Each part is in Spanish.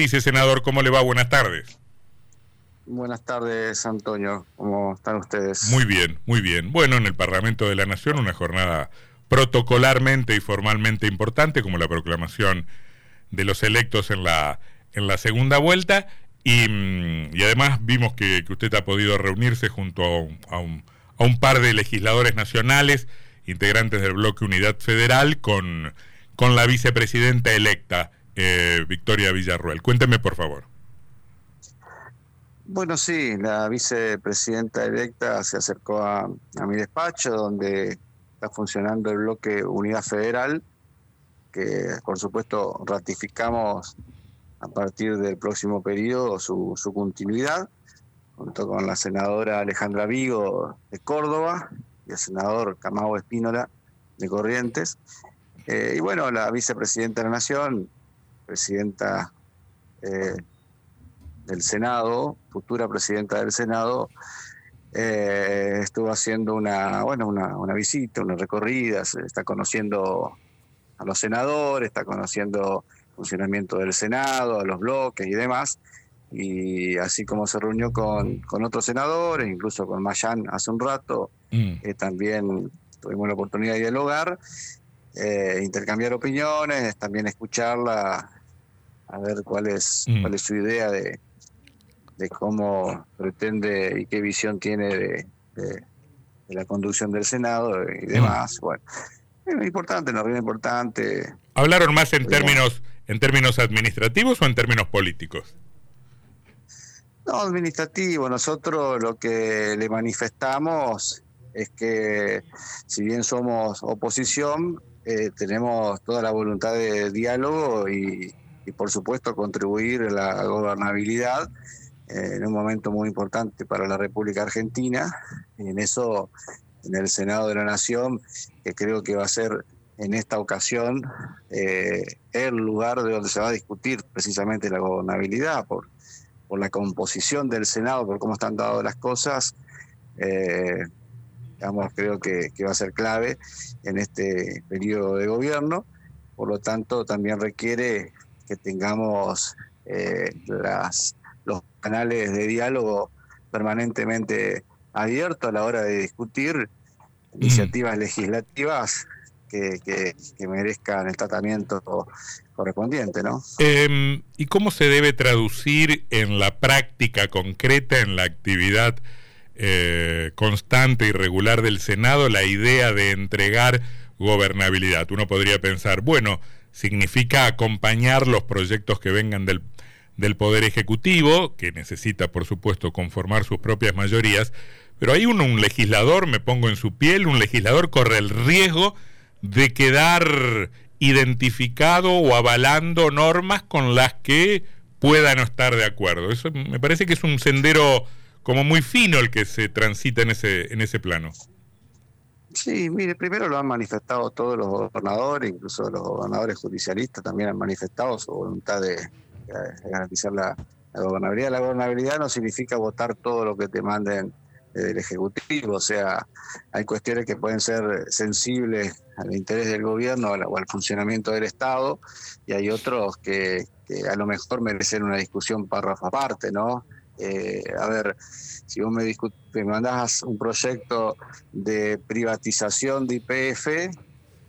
Dice senador, ¿cómo le va? Buenas tardes. Buenas tardes, Antonio. ¿Cómo están ustedes? Muy bien, muy bien. Bueno, en el Parlamento de la Nación una jornada protocolarmente y formalmente importante, como la proclamación de los electos en la, en la segunda vuelta. Y, mm, además vimos que, usted ha podido reunirse junto a un, a un, par de legisladores nacionales, integrantes del bloque Unidad Federal, con, con la vicepresidenta electa eh, Victoria Villarruel. Cuénteme, por favor. Bueno, sí, la vicepresidenta electa se acercó a, mi despacho, donde está funcionando el bloque Unidad Federal, que por supuesto ratificamos a partir del próximo periodo su, continuidad, junto con la senadora Alejandra Vigo de Córdoba y el senador Camao Espínola de Corrientes. Eh, y bueno, la vicepresidenta de la Nación, presidenta eh, del Senado, futura presidenta del Senado, eh, estuvo haciendo una, bueno, una, visita, una recorrida, se está conociendo a los senadores, está conociendo el funcionamiento del Senado, a los bloques y demás. Y así como se reunió con, con otros senadores, incluso con Mayan hace un rato, mm. eh, también tuvimos la oportunidad de dialogar, intercambiar opiniones, también escucharla a ver cuál es, mm. cuál es su idea de, de cómo pretende y qué visión tiene de, de, la conducción del Senado y mm. demás. Bueno, es importante, una reunión importante. ¿Hablaron más en términos, en términos administrativos o en términos políticos? No, administrativo. Nosotros lo que le manifestamos es que si bien somos oposición, eh, tenemos toda la voluntad de diálogo y, y por supuesto contribuir a la gobernabilidad eh, en un momento muy importante para la República Argentina. En eso, en el Senado de la Nación, que creo que va a ser en esta ocasión eh, el lugar de donde se va a discutir precisamente la gobernabilidad, por, por la composición del Senado, por cómo están dadas las cosas. Eh, digamos, creo que, que va a ser clave en este periodo de gobierno. Por lo tanto, también requiere que tengamos eh, las, los canales de diálogo permanentemente abiertos a la hora de discutir mm. iniciativas legislativas que, que, merezcan el tratamiento correspondiente, ¿no? Em, ¿Y cómo se debe traducir en la práctica concreta, en la actividad eh, constante y regular del Senado, la idea de entregar gobernabilidad? Uno podría pensar, bueno, significa acompañar los proyectos que vengan del, del Poder Ejecutivo, que necesita, por supuesto, conformar sus propias mayorías, pero hay un, un legislador, me pongo en su piel, un legislador corre el riesgo de quedar identificado o avalando normas con las que pueda no estar de acuerdo. Eso me parece que es un sendero como muy fino el que se transita en ese, en ese plano. Sí, mire, primero lo han manifestado todos los gobernadores, incluso los gobernadores judicialistas también han manifestado su voluntad de, garantizar la, gobernabilidad. La gobernabilidad no significa votar todo lo que te manden del Ejecutivo, o sea, hay cuestiones que pueden ser sensibles al interés del gobierno o al funcionamiento del Estado, y hay otros que, a lo mejor merecen una discusión párrafo aparte, ¿no? Eh, a ver, si vos me, me mandás un proyecto de privatización de IPF,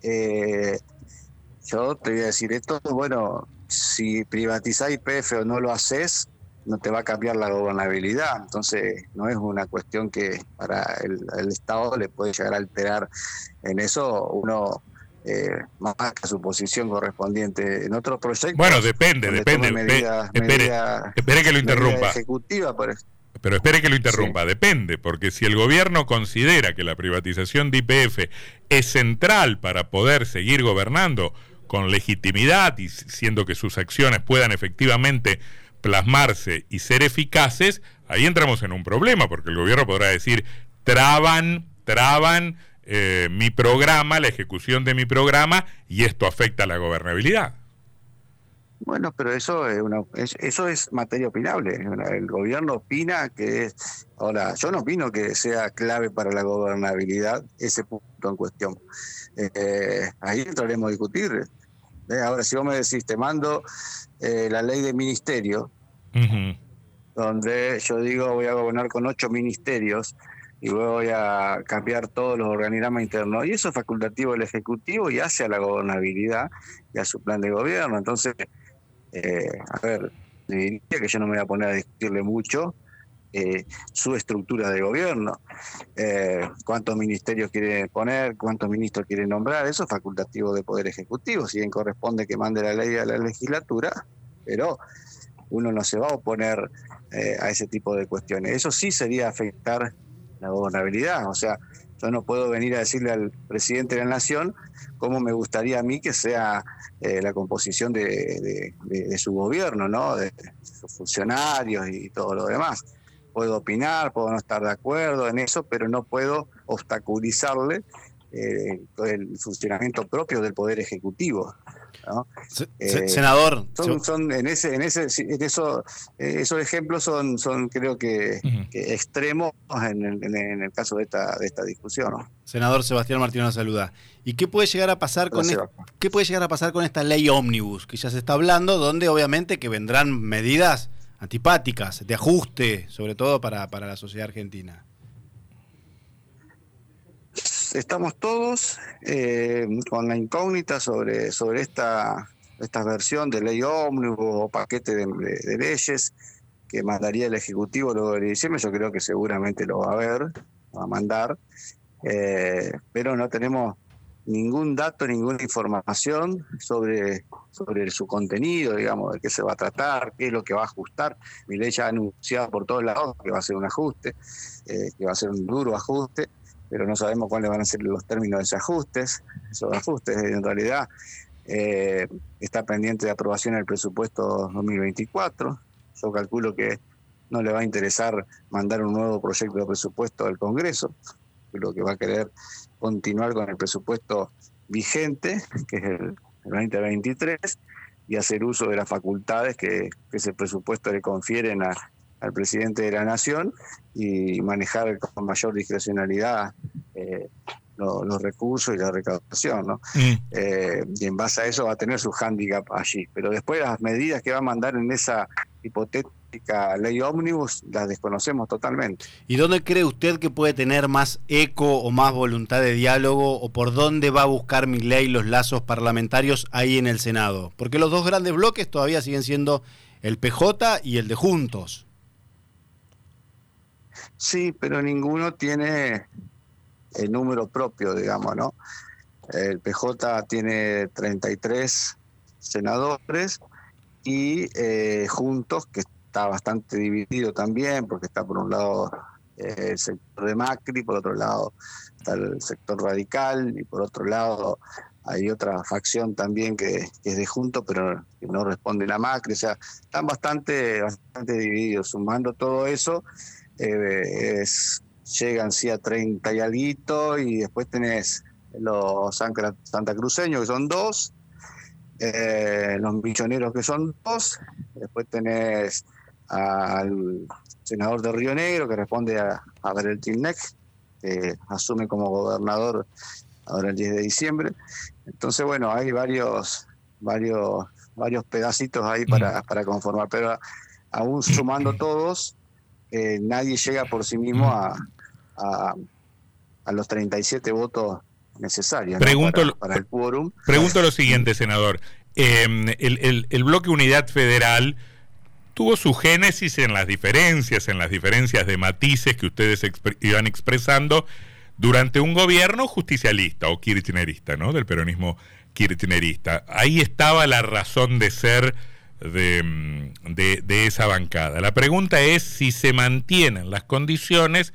eh, yo te voy a decir esto, bueno, si privatizás IPF o no lo haces, no te va a cambiar la gobernabilidad. Entonces, no es una cuestión que para el, Estado le puede llegar a alterar. En eso uno eh, más que su posición correspondiente en otros proyectos. Bueno, depende, depende. espere, que lo interrumpa. Ejecutiva, Pero espere que lo interrumpa, depende, porque si el gobierno considera que la privatización de IPF es central para poder seguir gobernando con legitimidad y siendo que sus acciones puedan efectivamente plasmarse y ser eficaces, ahí entramos en un problema, porque el gobierno podrá decir, traban, traban eh, mi programa, la ejecución de mi programa, y esto afecta a la gobernabilidad. Bueno, pero eso es, una, eso es materia opinable. El gobierno opina que es. Ahora, yo no opino que sea clave para la gobernabilidad ese punto en cuestión. Eh, ahí entraremos a discutir Ahora, si vos me decís, te mando eh, la ley de ministerio, donde yo digo voy a gobernar con ocho ministerios y voy a cambiar todos los organigramas internos, y eso es facultativo del Ejecutivo y hace a la gobernabilidad y a su plan de gobierno. Entonces, eh, a ver, diría que yo no me voy a poner a discutirle mucho eh, su estructura de gobierno, eh, cuántos ministerios quiere poner, cuántos ministros quiere nombrar, eso es facultativo del Poder Ejecutivo, si bien corresponde que mande la ley a la legislatura, pero uno no se va a oponer a ese tipo de cuestiones. Eso sí sería afectar la gobernabilidad, o sea, yo no puedo venir a decirle al presidente de la nación cómo me gustaría a mí que sea la composición de, de, su gobierno, ¿no? De sus funcionarios y todo lo demás puedo opinar, puedo no estar de acuerdo en eso, pero no puedo obstaculizarle eh, el funcionamiento propio del poder ejecutivo. Eh, senador, son, en ese, en ese, en eso, eh, esos ejemplos son, son creo que, extremos en el, caso de esta, de esta discusión. Senador Sebastián Martínez saluda. ¿Y qué puede llegar a pasar con qué puede llegar a pasar con esta ley ómnibus que ya se está hablando, donde obviamente que vendrán medidas antipáticas, de ajuste, sobre todo para, para la sociedad argentina? Estamos todos eh, con la incógnita sobre, sobre esta, esta versión de ley ómnibus o paquete de, leyes que mandaría el Ejecutivo luego de diciembre. Yo creo que seguramente lo va a ver, va a mandar, eh, pero no tenemos ningún dato, ninguna información sobre, sobre su contenido, digamos, de qué se va a tratar, qué es lo que va a ajustar. Mi ley ya ha anunciado por todos lados que va a ser un ajuste, eh, que va a ser un duro ajuste, pero no sabemos cuáles van a ser los términos de esos ajustes. Esos ajustes, en realidad, eh, está pendiente de aprobación el presupuesto 2024. Yo calculo que no le va a interesar mandar un nuevo proyecto de presupuesto al Congreso, lo que va a querer continuar con el presupuesto vigente, que es el, 2023, y hacer uso de las facultades que, ese presupuesto le confieren al presidente de la Nación y manejar con mayor discrecionalidad eh, los recursos y la recaudación. ¿no? Mm. Eh, y en base a eso va a tener su hándicap allí. Pero después las medidas que va a mandar en esa hipotética ley ómnibus la desconocemos totalmente. ¿Y dónde cree usted que puede tener más eco o más voluntad de diálogo o por dónde va a buscar mi ley los lazos parlamentarios ahí en el Senado? Porque los dos grandes bloques todavía siguen siendo el PJ y el de Juntos. Sí, pero ninguno tiene el número propio, digamos, ¿no? El PJ tiene 33 senadores y eh, Juntos, que está bastante dividido también, porque está por un lado eh, el sector de Macri, por otro lado está el sector radical y por otro lado hay otra facción también que, es de junto, pero que no responde a Macri. O sea, están bastante, bastante divididos. Sumando todo eso, eh, llegan sí a 30 y algo, y después tenés los Santa Cruceños, que son dos, eh, los milloneros, que son dos, después tenés al senador de Río Negro, que responde a, a el Tilnec, que asume como gobernador ahora el 10 de diciembre. Entonces, bueno, hay varios, varios, varios pedacitos ahí para, mm. para conformar, pero aún sumando todos, eh, nadie llega por sí mismo a, a, los 37 votos necesarios pregunto, para, el quórum. Pregunto lo siguiente, senador. Eh, el, el, el bloque Unidad Federal tuvo su génesis en las diferencias, en las diferencias de matices que ustedes iban expresando durante un gobierno justicialista o kirchnerista, ¿no? Del peronismo kirchnerista. Ahí estaba la razón de ser de, mm, de, esa bancada. La pregunta es si se mantienen las condiciones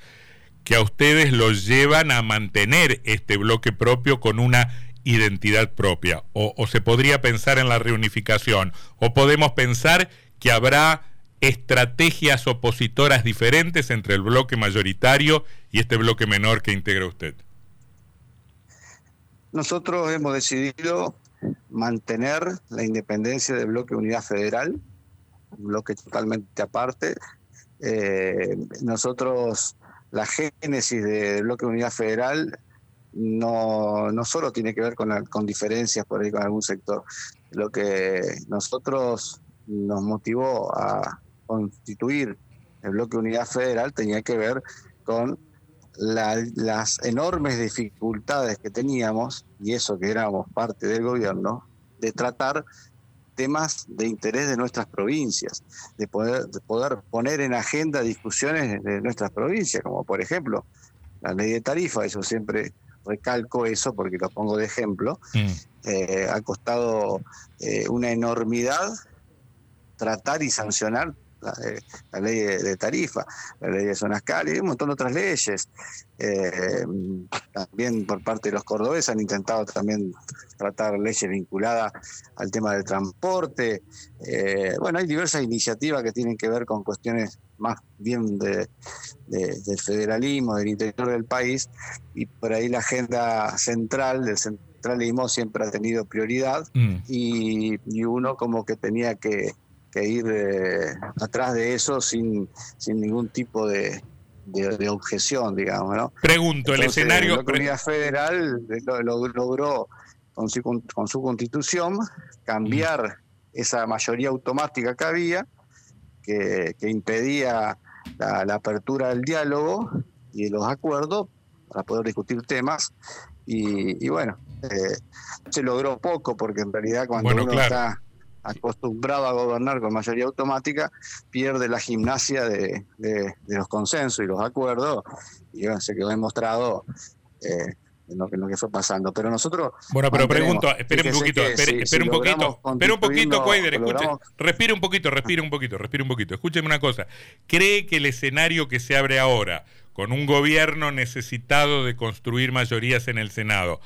que a ustedes los llevan a mantener este bloque propio con una identidad propia. O, o, se podría pensar en la reunificación. O podemos pensar que habrá estrategias opositoras diferentes entre el bloque mayoritario y este bloque menor que integra usted? Nosotros hemos decidido mantener la independencia del bloque Unidad Federal, un bloque totalmente aparte. Eh, nosotros, la génesis del bloque Unidad Federal no, no solo tiene que ver con, con diferencias por ahí con algún sector, lo que nosotros nos motivó a constituir el bloque Unidad Federal tenía que ver con las enormes dificultades que teníamos, y eso que éramos parte del gobierno, de tratar temas de interés de nuestras provincias, de poder, de poder poner en agenda discusiones de nuestras provincias, como por ejemplo la ley de tarifa, eso siempre recalco eso porque lo pongo de ejemplo, mm. eh, ha costado eh, una enormidad tratar y sancionar la, ley de, tarifa, la ley de zonas cálidas y un montón de otras leyes. Eh, también por parte de los cordobeses han intentado también tratar leyes vinculadas al tema del transporte. Eh, bueno, hay diversas iniciativas que tienen que ver con cuestiones más bien de, del federalismo, del interior del país, y por ahí la agenda central del centralismo siempre ha tenido prioridad mm. y uno como que tenía que que ir eh, atrás de eso sin, sin ningún tipo de, de, objeción, digamos. ¿no? Pregunto, el escenario... La Comunidad Federal lo, logró con su, con su constitución cambiar esa mayoría automática que había, que, que impedía la, apertura del diálogo y de los acuerdos para poder discutir temas. Y, bueno, eh, se logró poco porque en realidad cuando uno está acostumbrado a gobernar con mayoría automática, pierde la gimnasia de, los consensos y los acuerdos, y bueno, se quedó demostrado eh, en lo, que fue pasando. Pero nosotros. Bueno, pero pregunto, espere un poquito, espere, un poquito, espere un poquito, Cuader, escuche, respire un poquito, respire un poquito, respire un poquito. Escúcheme una cosa. ¿Cree que el escenario que se abre ahora, con un gobierno necesitado de construir mayorías en el Senado,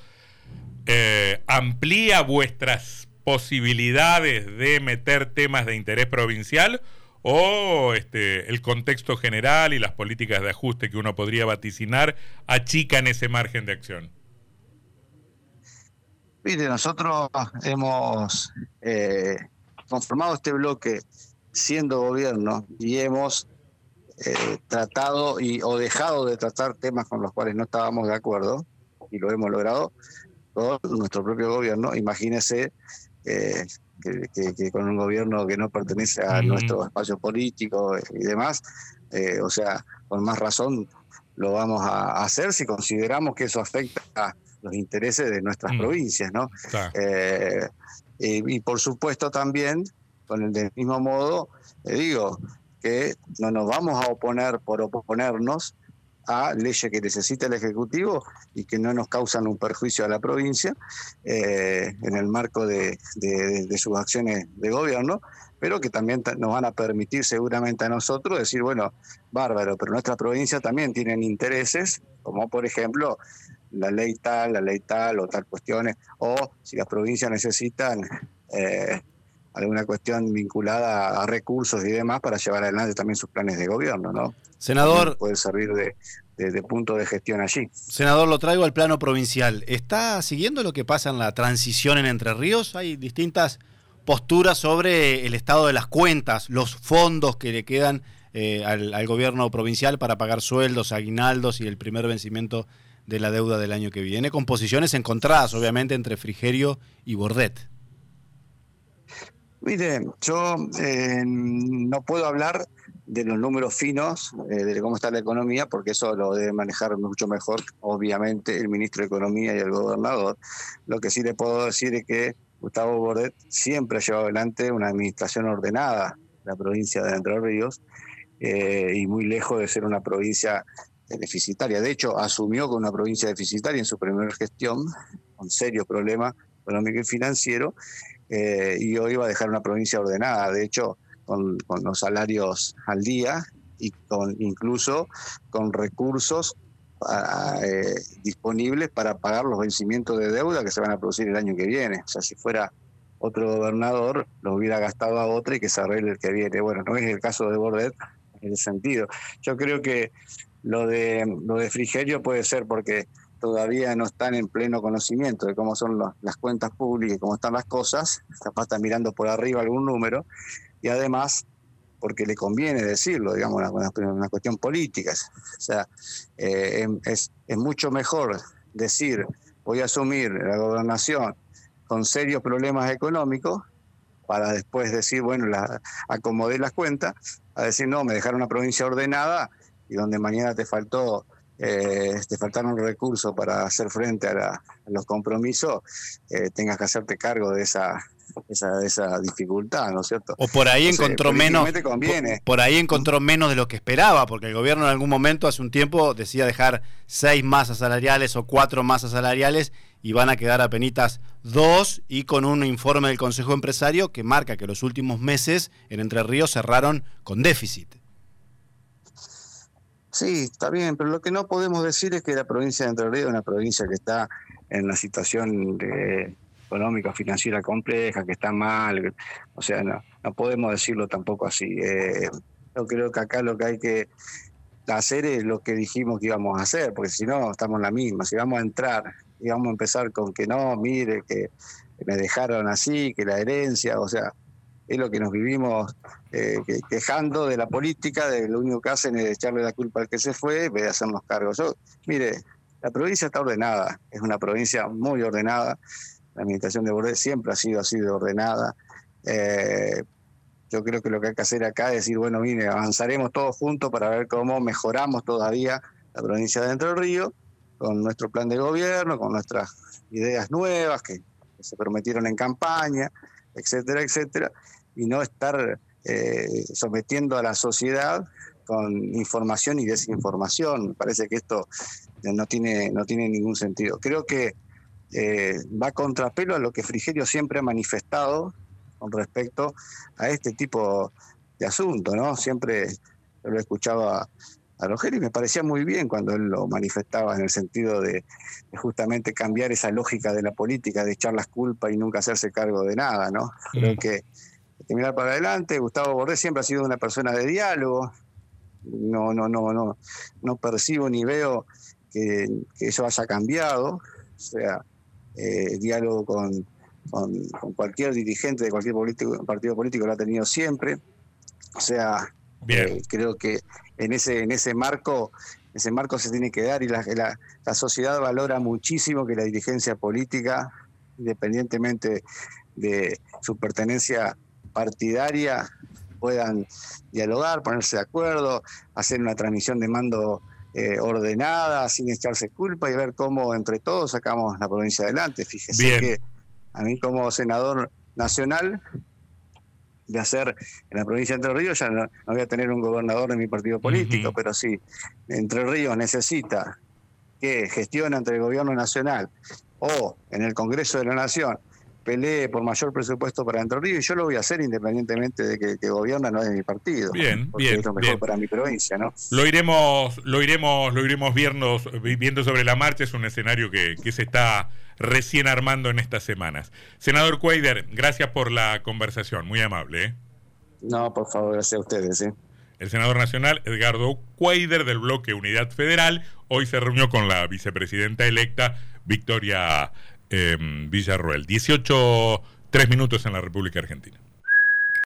eh, amplía vuestras posibilidades de meter temas de interés provincial o este, el contexto general y las políticas de ajuste que uno podría vaticinar achican ese margen de acción? Mire, nosotros hemos eh, conformado este bloque siendo gobierno y hemos eh, tratado y, o dejado de tratar temas con los cuales no estábamos de acuerdo y lo hemos logrado con nuestro propio gobierno. Imagínese que, con un gobierno que no pertenece a nuestro espacio político y demás, eh, o sea, con más razón lo vamos a hacer si consideramos que eso afecta a los intereses de nuestras mm. provincias, ¿no? Eh, y, por supuesto también, con el del mismo modo, digo que no nos vamos a oponer por oponernos, a leyes que necesita el Ejecutivo y que no nos causan un perjuicio a la provincia eh, en el marco de, sus acciones de gobierno, pero que también nos van a permitir seguramente a nosotros decir, bueno, bárbaro, pero nuestra provincia también tienen intereses, como por ejemplo la ley tal, la ley tal o tal cuestiones, o si las provincias necesitan... Eh, alguna cuestión vinculada a recursos y demás para llevar adelante también sus planes de gobierno, ¿no? Senador. puede servir de, punto de gestión allí. Senador, lo traigo al plano provincial. ¿Está siguiendo lo que pasa en la transición en Entre Ríos? Hay distintas posturas sobre el estado de las cuentas, los fondos que le quedan eh, al, al, gobierno provincial para pagar sueldos, aguinaldos y el primer vencimiento de la deuda del año que viene, con posiciones encontradas, obviamente, entre Frigerio y Bordet. Mire, yo eh, no puedo hablar de los números finos, eh, de cómo está la economía, porque eso lo debe manejar mucho mejor, obviamente, el ministro de Economía y el gobernador. Lo que sí le puedo decir es que Gustavo Bordet siempre ha llevado adelante una administración ordenada de la provincia de Entre Ríos eh, y muy lejos de ser una provincia deficitaria. De hecho, asumió con una provincia deficitaria en su primera gestión, con serios problemas económico y financiero, eh, y hoy va a dejar una provincia ordenada, de hecho, con, los salarios al día y con incluso con recursos eh, disponibles para pagar los vencimientos de deuda que se van a producir el año que viene. O sea, si fuera otro gobernador, lo hubiera gastado a otro y que se arregle el que viene. Bueno, no es el caso de Bordet en ese sentido. Yo creo que lo de, lo de Frigerio puede ser porque todavía no están en pleno conocimiento de cómo son las cuentas públicas y cómo están las cosas, capaz están mirando por arriba algún número, y además porque le conviene decirlo, digamos, una, una cuestión política. O sea, eh, em, es, mucho mejor decir, voy a asumir la gobernación con serios problemas económicos para después decir, bueno, la, acomodé las cuentas, a decir, no, me dejaron una provincia ordenada y donde mañana te faltó eh, te faltaron recursos para hacer frente a, los compromisos, eh, tengas que hacerte cargo de esa, esa, esa dificultad, ¿no es cierto? O por ahí encontró menos. Por, ahí encontró menos de lo que esperaba, porque el gobierno en algún momento, hace un tiempo, decía dejar seis masas salariales o cuatro masas salariales y van a quedar apenas dos y con un informe del Consejo Empresario que marca que los últimos meses en Entre Ríos cerraron con déficit. Sí, está bien, pero lo que no podemos decir es que la provincia de Entre Ríos es una provincia que está en una situación de económica, financiera compleja, que está mal, o sea, no, no podemos decirlo tampoco así. Eh, yo creo que acá lo que hay que hacer es lo que dijimos que íbamos a hacer, porque si no, estamos en la misma. Si vamos a entrar y vamos a empezar con que no, mire, que me dejaron así, que la herencia, o sea, es lo que nos vivimos eh, quejando de la política, de lo único que hacen es echarle la culpa al que se fue en vez de hacernos cargos. Yo, mire, la provincia está ordenada, es una provincia muy ordenada, la administración de Bordet siempre ha sido así de ordenada. Eh, yo creo que lo que hay que hacer acá es decir, bueno, mire, avanzaremos todos juntos para ver cómo mejoramos todavía la provincia de Entre Río con nuestro plan de gobierno, con nuestras ideas nuevas que, se prometieron en campaña, etcétera, etcétera, y no estar eh, sometiendo a la sociedad con información y desinformación. Me parece que esto no tiene, no tiene ningún sentido. Creo que eh, va contrapelo a lo que Frigerio siempre ha manifestado con respecto a este tipo de asunto, ¿no? Siempre lo escuchaba a Rogelio y me parecía muy bien cuando él lo manifestaba en el sentido de, justamente cambiar esa lógica de la política, de echar las culpas y nunca hacerse cargo de nada, ¿no? Creo que que mirar para adelante. Gustavo Borrés siempre ha sido una persona de diálogo. No, no, no, no, no percibo ni veo que, eso haya cambiado. O sea, eh, diálogo con, con, cualquier dirigente de cualquier partido político lo ha tenido siempre. O sea, eh, creo que en ese, en ese marco, ese marco se tiene que dar y la, la sociedad valora muchísimo que la dirigencia política, independientemente de su pertenencia partidaria puedan dialogar, ponerse de acuerdo, hacer una transmisión de mando eh, ordenada, sin echarse culpa y ver cómo entre todos sacamos la provincia adelante. Fíjese que a mí como senador nacional de hacer en la provincia de Entre Ríos, ya no, voy a tener un gobernador de mi partido político, pero si Entre Ríos necesita que gestione entre el gobierno nacional o en el Congreso de la Nación pelee por mayor presupuesto para Entre Ríos y yo lo voy a hacer independientemente de que, gobierna no es mi partido. Bien, bien. Es lo mejor para mi provincia, ¿no? Lo iremos, lo iremos, lo iremos viendo, viendo sobre la marcha, es un escenario que, se está recién armando en estas semanas. Senador Cuader, gracias por la conversación, muy amable. ¿eh? No, por favor, gracias a ustedes. ¿eh? El senador nacional Edgardo Cuader del bloque Unidad Federal hoy se reunió con la vicepresidenta electa Victoria eh, Villarroel. 18, 3 minutos en la República Argentina.